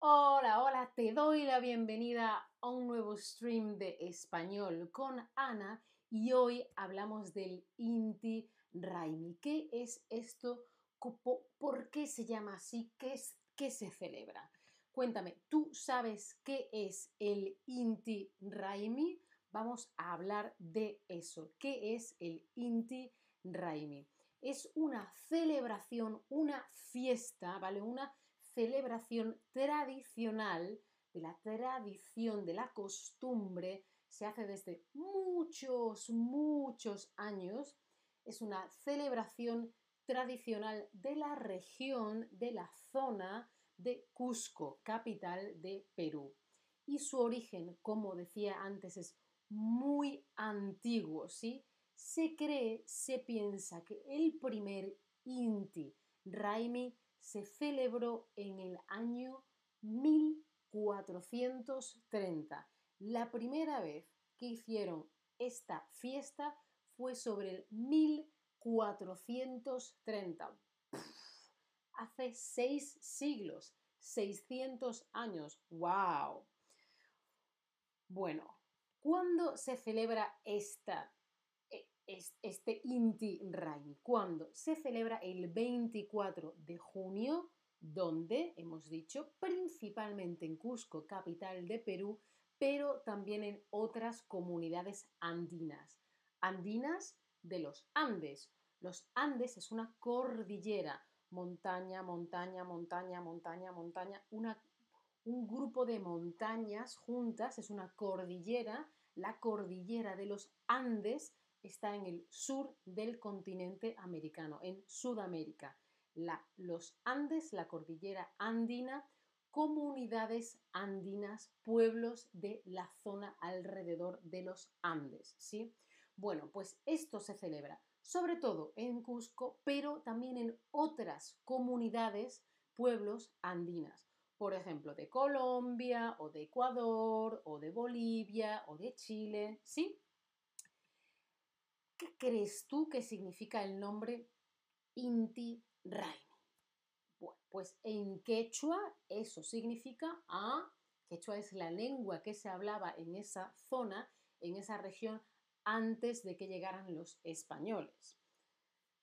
Hola, hola, te doy la bienvenida a un nuevo stream de español con Ana y hoy hablamos del Inti Raimi. ¿Qué es esto? ¿Por qué se llama así? ¿Qué, es, qué se celebra? Cuéntame, ¿tú sabes qué es el Inti Raimi? Vamos a hablar de eso. ¿Qué es el Inti Raimi? Es una celebración, una fiesta, ¿vale? Una celebración tradicional, de la tradición, de la costumbre, se hace desde muchos, muchos años. Es una celebración tradicional de la región, de la zona de Cusco, capital de Perú. Y su origen, como decía antes, es muy antiguo, ¿sí? Se cree, se piensa que el primer Inti Raimi se celebró en el año 1430. La primera vez que hicieron esta fiesta fue sobre el 1430. hace seis siglos, 600 años. ¡Wow! Bueno, ¿cuándo se celebra esta este Inti Raimi. ¿Cuándo? Se celebra el 24 de junio, donde, hemos dicho, principalmente en Cusco, capital de Perú, pero también en otras comunidades andinas. Andinas de los Andes. Los Andes es una cordillera, montaña, montaña, montaña, montaña, montaña, una, un grupo de montañas juntas, es una cordillera, la cordillera de los Andes está en el sur del continente americano, en Sudamérica. los Andes, la cordillera andina, comunidades andinas, pueblos de la zona alrededor de los Andes, ¿sí? Bueno, pues esto se celebra sobre todo en Cusco, pero también en otras comunidades, pueblos andinas. Por ejemplo, de Colombia o de Ecuador o de Bolivia o de Chile, ¿sí? ¿Qué crees tú que significa el nombre Inti Raimi? Bueno, pues en quechua eso significa ah, quechua es la lengua que se hablaba en esa zona, en esa región, antes de que llegaran los españoles.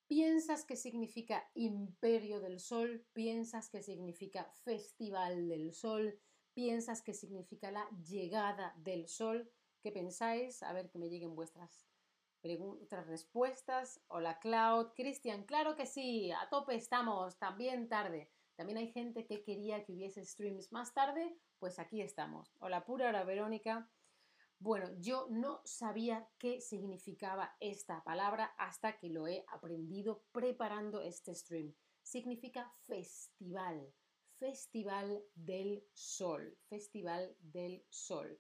¿Piensas que significa imperio del sol? ¿Piensas que significa festival del sol? ¿Piensas que significa la llegada del sol? ¿Qué pensáis? A ver que me lleguen vuestras otras respuestas. Hola Cloud. Cristian, claro que sí, a tope estamos, también tarde. También hay gente que quería que hubiese streams más tarde, pues aquí estamos. Hola Pura, hola Verónica. Bueno, yo no sabía qué significaba esta palabra hasta que lo he aprendido preparando este stream. Significa festival, festival del sol, festival del sol.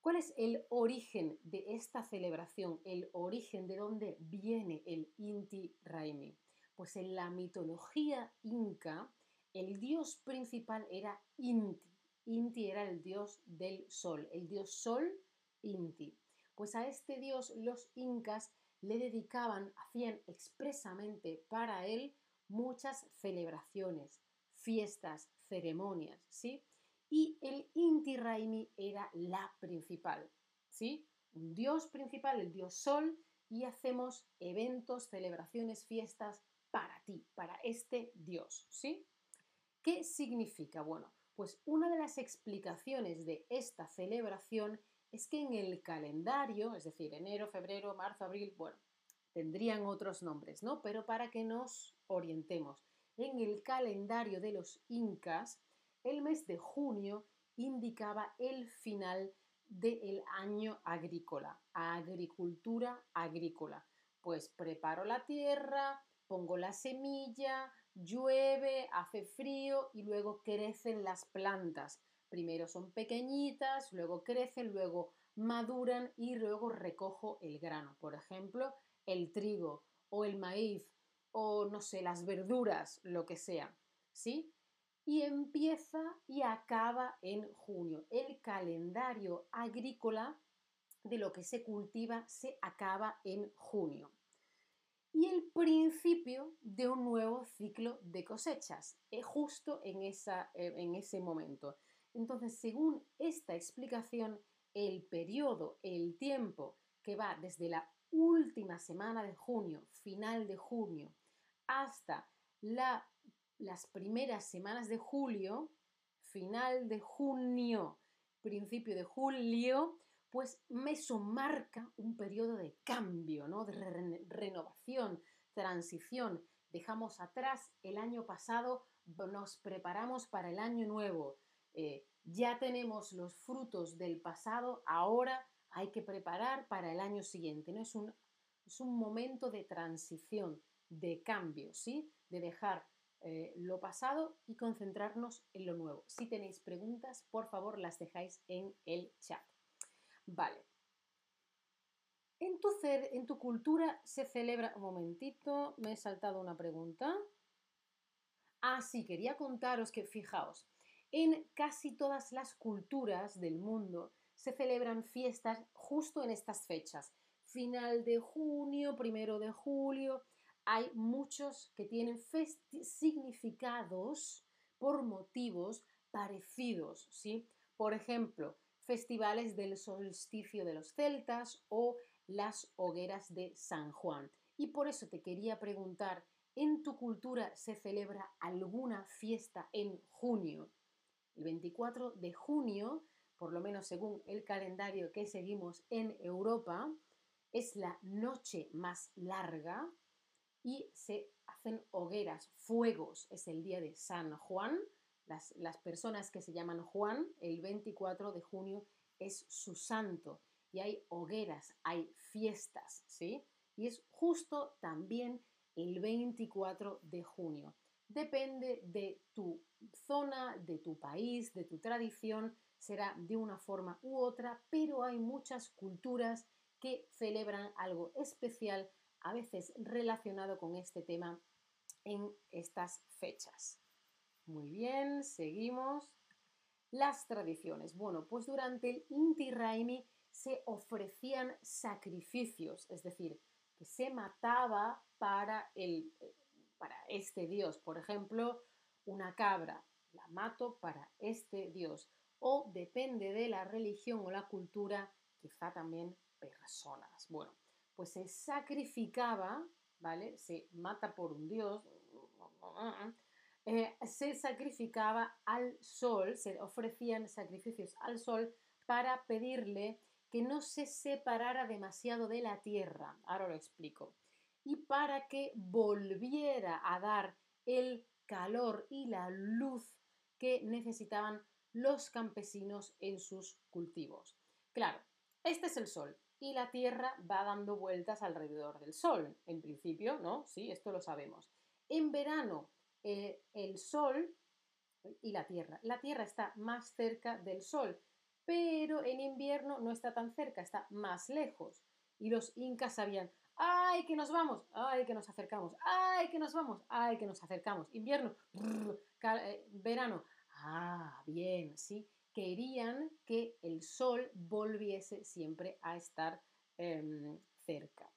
¿Cuál es el origen de esta celebración? El origen de dónde viene el Inti Raimi. Pues en la mitología inca, el dios principal era Inti. Inti era el dios del sol, el dios sol Inti. Pues a este dios los incas le dedicaban, hacían expresamente para él muchas celebraciones, fiestas, ceremonias, ¿sí? Y el Inti Raimi era la principal, ¿sí? Un dios principal, el dios Sol, y hacemos eventos, celebraciones, fiestas para ti, para este dios, ¿sí? ¿Qué significa? Bueno, pues una de las explicaciones de esta celebración es que en el calendario, es decir, enero, febrero, marzo, abril, bueno, tendrían otros nombres, ¿no? Pero para que nos orientemos, en el calendario de los incas, el mes de junio indicaba el final del año agrícola, agricultura agrícola. Pues preparo la tierra, pongo la semilla, llueve, hace frío y luego crecen las plantas. Primero son pequeñitas, luego crecen, luego maduran y luego recojo el grano. Por ejemplo, el trigo o el maíz o no sé, las verduras, lo que sea. ¿Sí? Y empieza y acaba en junio. El calendario agrícola de lo que se cultiva se acaba en junio. y el principio de un nuevo ciclo de cosechas, eh, justo en, esa, eh, en ese momento. Entonces, según esta explicación, el periodo, el tiempo que va desde la última semana de junio, final de junio, hasta las primeras semanas de julio, final de junio, principio de julio, pues eso marca un periodo de cambio, ¿no? de renovación, transición. Dejamos atrás el año pasado, nos preparamos para el año nuevo. Eh, ya tenemos los frutos del pasado, ahora hay que preparar para el año siguiente. ¿no? Es, un, es un momento de transición, de cambio, ¿sí? de dejar eh, lo pasado y concentrarnos en lo nuevo. Si tenéis preguntas, por favor las dejáis en el chat. Vale. En tu, en tu cultura se celebra... Un momentito, me he saltado una pregunta. Ah, sí, quería contaros que, fijaos, en casi todas las culturas del mundo se celebran fiestas justo en estas fechas. Final de junio, primero de julio. Hay muchos que tienen significados por motivos parecidos, ¿sí? Por ejemplo, festivales del solsticio de los celtas o las hogueras de San Juan. Y por eso te quería preguntar, ¿en tu cultura se celebra alguna fiesta en junio? El 24 de junio, por lo menos según el calendario que seguimos en Europa, es la noche más larga y se hacen hogueras, fuegos, es el día de San Juan, las, personas que se llaman Juan, el 24 de junio es su santo y hay hogueras, hay fiestas, ¿sí? Y es justo también el 24 de junio. Depende de tu zona, de tu país, de tu tradición, será de una forma u otra, pero hay muchas culturas que celebran algo especial, a veces relacionado con este tema en estas fechas. Muy bien, seguimos. Las tradiciones. Bueno, pues durante el Inti Raimi se ofrecían sacrificios, es decir, que se mataba para, el, para este dios. Por ejemplo, una cabra, la mato para este dios. O depende de la religión o la cultura, quizá también personas. Bueno, pues se sacrificaba, ¿vale? Se mata por un dios, eh, se sacrificaba al sol, se ofrecían sacrificios al sol para pedirle que no se separara demasiado de la tierra. Ahora lo explico. Y para que volviera a dar el calor y la luz que necesitaban los campesinos en sus cultivos. Claro, este es el sol y la tierra va dando vueltas alrededor del sol, en principio, ¿no? Sí, esto lo sabemos. En verano eh, el Sol y la Tierra. La Tierra está más cerca del Sol, pero en invierno no está tan cerca, está más lejos. Y los incas sabían, ¡ay, que nos vamos! ¡ay, que nos acercamos! ¡ay, que nos vamos! ¡ay, que nos acercamos! Invierno, eh, verano. Ah, bien, sí. Querían que el sol volviese siempre a estar em, cerca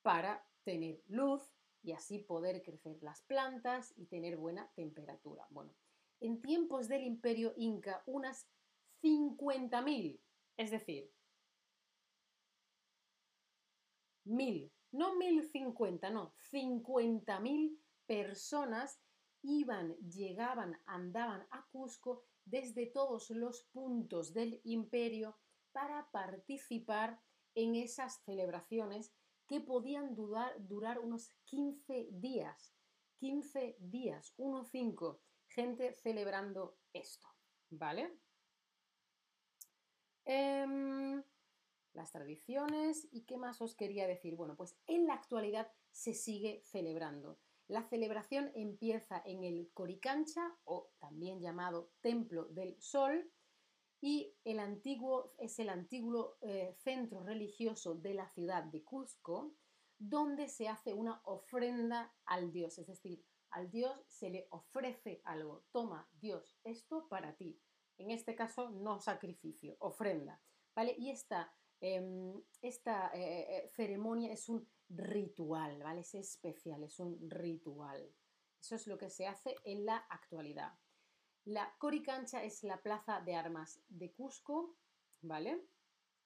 para tener luz, y así poder crecer las plantas y tener buena temperatura. Bueno, en tiempos del imperio inca, unas 50.000, es decir, mil, no 1050, no, 50.000 personas iban, llegaban, andaban a Cusco desde todos los puntos del imperio para participar en esas celebraciones que podían durar unos 15 días. 15 días, 1-5, gente celebrando esto, ¿vale? Em, las tradiciones y qué más os quería decir. Bueno, pues en la actualidad se sigue celebrando. La celebración empieza en el Coricancha, o también llamado Templo del Sol, y el antiguo, es el antiguo eh, centro religioso de la ciudad de Cusco, donde se hace una ofrenda al Dios, es decir, al Dios se le ofrece algo. Toma, Dios, esto para ti. En este caso, no sacrificio, ofrenda. ¿Vale? Y esta em, esta eh, ceremonia es un ritual, ¿vale? Es especial, es un ritual. Eso es lo que se hace en la actualidad. La Coricancha es la plaza de armas de Cusco, ¿vale?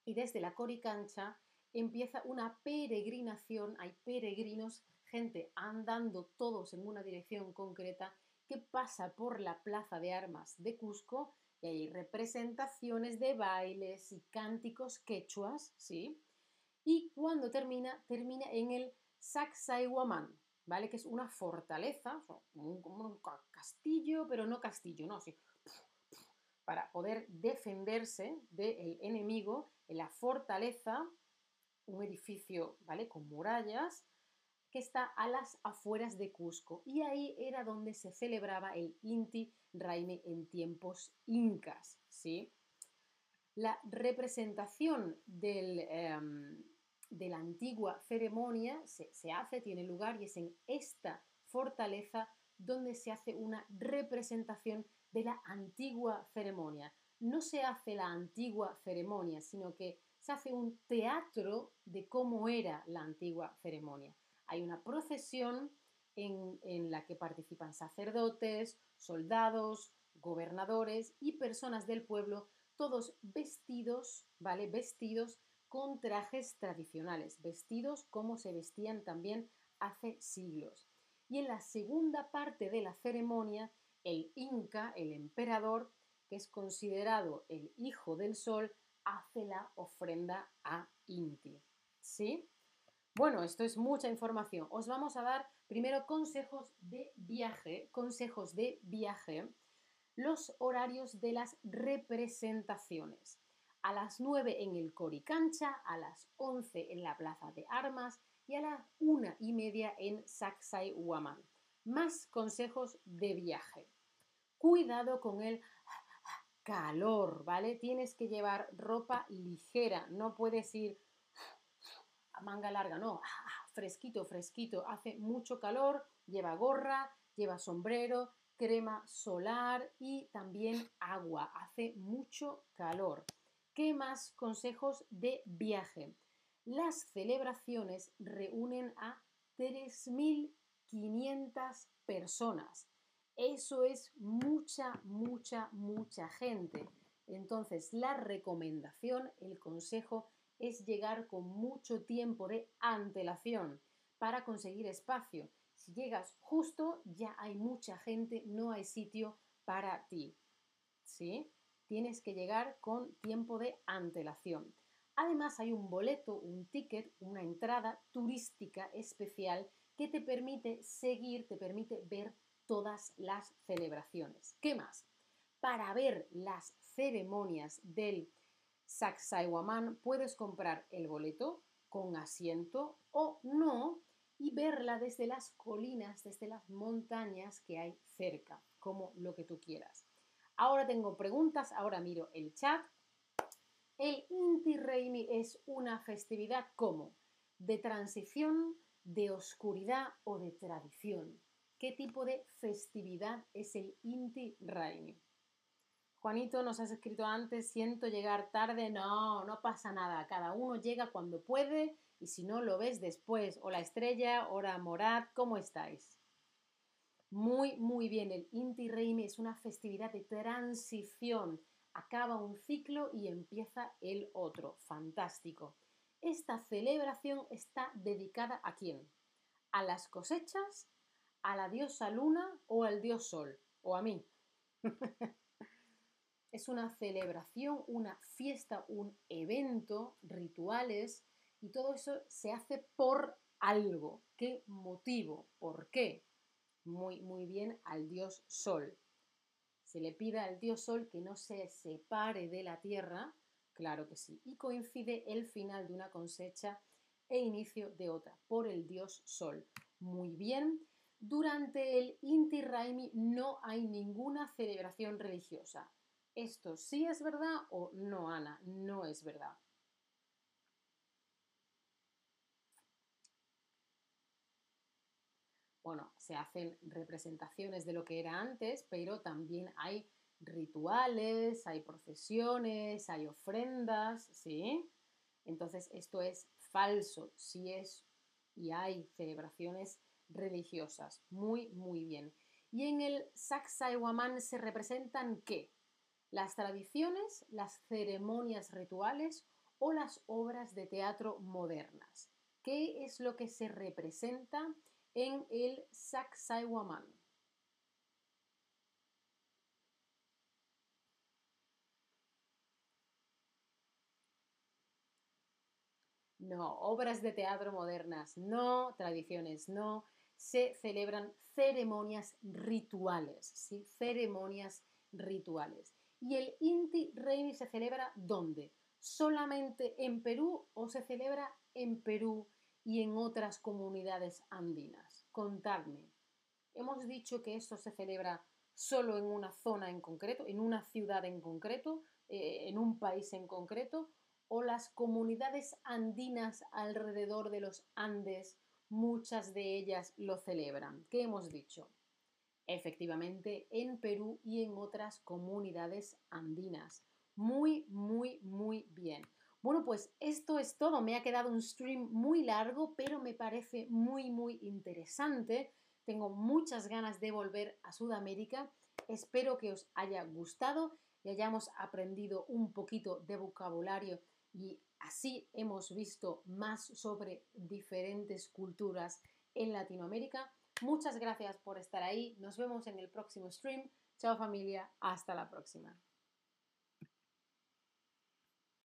Y desde la Coricancha empieza una peregrinación, hay peregrinos, gente andando todos en una dirección concreta que pasa por la plaza de armas de Cusco y hay representaciones de bailes y cánticos quechuas, ¿sí? Y cuando termina, termina en el Sacsayhuamán, ¿vale? Que es una fortaleza, como un, castillo, pero no castillo, no, sí. Para poder defenderse del enemigo en la fortaleza, un edificio, ¿vale? Con murallas, que está a las afueras de Cusco. Y ahí era donde se celebraba el Inti Raime en tiempos incas, ¿sí? La representación del, em, de la antigua ceremonia se, se hace, tiene lugar y es en esta fortaleza donde se hace una representación de la antigua ceremonia. No se hace la antigua ceremonia, sino que se hace un teatro de cómo era la antigua ceremonia. Hay una procesión en, en, la que participan sacerdotes, soldados, gobernadores y personas del pueblo, todos vestidos, ¿vale? Vestidos con trajes tradicionales, vestidos como se vestían también hace siglos. Y en la segunda parte de la ceremonia, el Inca, el emperador, que es considerado el hijo del sol, hace la ofrenda a Inti. ¿Sí? Bueno, esto es mucha información. Os vamos a dar primero consejos de viaje, consejos de viaje, los horarios de las representaciones a las 9 en el Coricancha, a las 11 en la Plaza de Armas y a las 1 y media en Sacsay Huaman. Más consejos de viaje. Cuidado con el calor, ¿vale? Tienes que llevar ropa ligera, no puedes ir a manga larga, no, fresquito, fresquito, hace mucho calor, lleva gorra, lleva sombrero, crema solar y también agua, hace mucho calor. ¿Qué más consejos de viaje? Las celebraciones reúnen a 3.500 personas. Eso es mucha, mucha, mucha gente. Entonces, la recomendación, el consejo es llegar con mucho tiempo de antelación para conseguir espacio. Si llegas justo, ya hay mucha gente, no hay sitio para ti. ¿Sí? Tienes que llegar con tiempo de antelación. Además hay un boleto, un ticket, una entrada turística especial que te permite seguir, te permite ver todas las celebraciones. ¿Qué más? Para ver las ceremonias del Sacsayhuamán puedes comprar el boleto con asiento o no y verla desde las colinas, desde las montañas que hay cerca, como lo que tú quieras. Ahora tengo preguntas, ahora miro el chat. El Inti Reimi es una festividad como de transición, de oscuridad o de tradición. ¿Qué tipo de festividad es el Inti Raimi? Juanito, nos has escrito antes, siento llegar tarde. No, no pasa nada. Cada uno llega cuando puede y si no lo ves después. Hola Estrella, hola Morad, ¿cómo estáis? Muy, muy bien. El Inti Reimi es una festividad de transición. Acaba un ciclo y empieza el otro. Fantástico. Esta celebración está dedicada a quién? ¿A las cosechas? ¿A la diosa luna o al dios sol? ¿O a mí? es una celebración, una fiesta, un evento, rituales y todo eso se hace por algo. ¿Qué motivo? ¿Por qué? Muy, muy bien al dios Sol. Se le pide al dios Sol que no se separe de la tierra, claro que sí, y coincide el final de una cosecha e inicio de otra, por el dios Sol. Muy bien. Durante el Inti Raimi no hay ninguna celebración religiosa. ¿Esto sí es verdad o no, Ana? No es verdad. Bueno, se hacen representaciones de lo que era antes, pero también hay rituales, hay procesiones, hay ofrendas, ¿sí? Entonces, esto es falso, si es y hay celebraciones religiosas. Muy, muy bien. Y en el Sacsayhuamán se representan qué? Las tradiciones, las ceremonias rituales o las obras de teatro modernas. ¿Qué es lo que se representa en el Sacsayhuamán? No, obras de teatro modernas no, tradiciones no, se celebran ceremonias rituales, ¿sí? Ceremonias rituales. ¿Y el Inti Raymi se celebra dónde? ¿Solamente en Perú o se celebra en Perú y en otras comunidades andinas? Contadme. Hemos dicho que esto se celebra solo en una zona en concreto, en una ciudad en concreto, eh, en un país en concreto, o las comunidades andinas alrededor de los Andes, muchas de ellas lo celebran. ¿Qué hemos dicho? Efectivamente, en Perú y en otras comunidades andinas. Muy, muy, pues esto es todo. Me ha quedado un stream muy largo, pero me parece muy, muy interesante. Tengo muchas ganas de volver a Sudamérica. Espero que os haya gustado y hayamos aprendido un poquito de vocabulario y así hemos visto más sobre diferentes culturas en Latinoamérica. Muchas gracias por estar ahí. Nos vemos en el próximo stream. Chao familia. Hasta la próxima.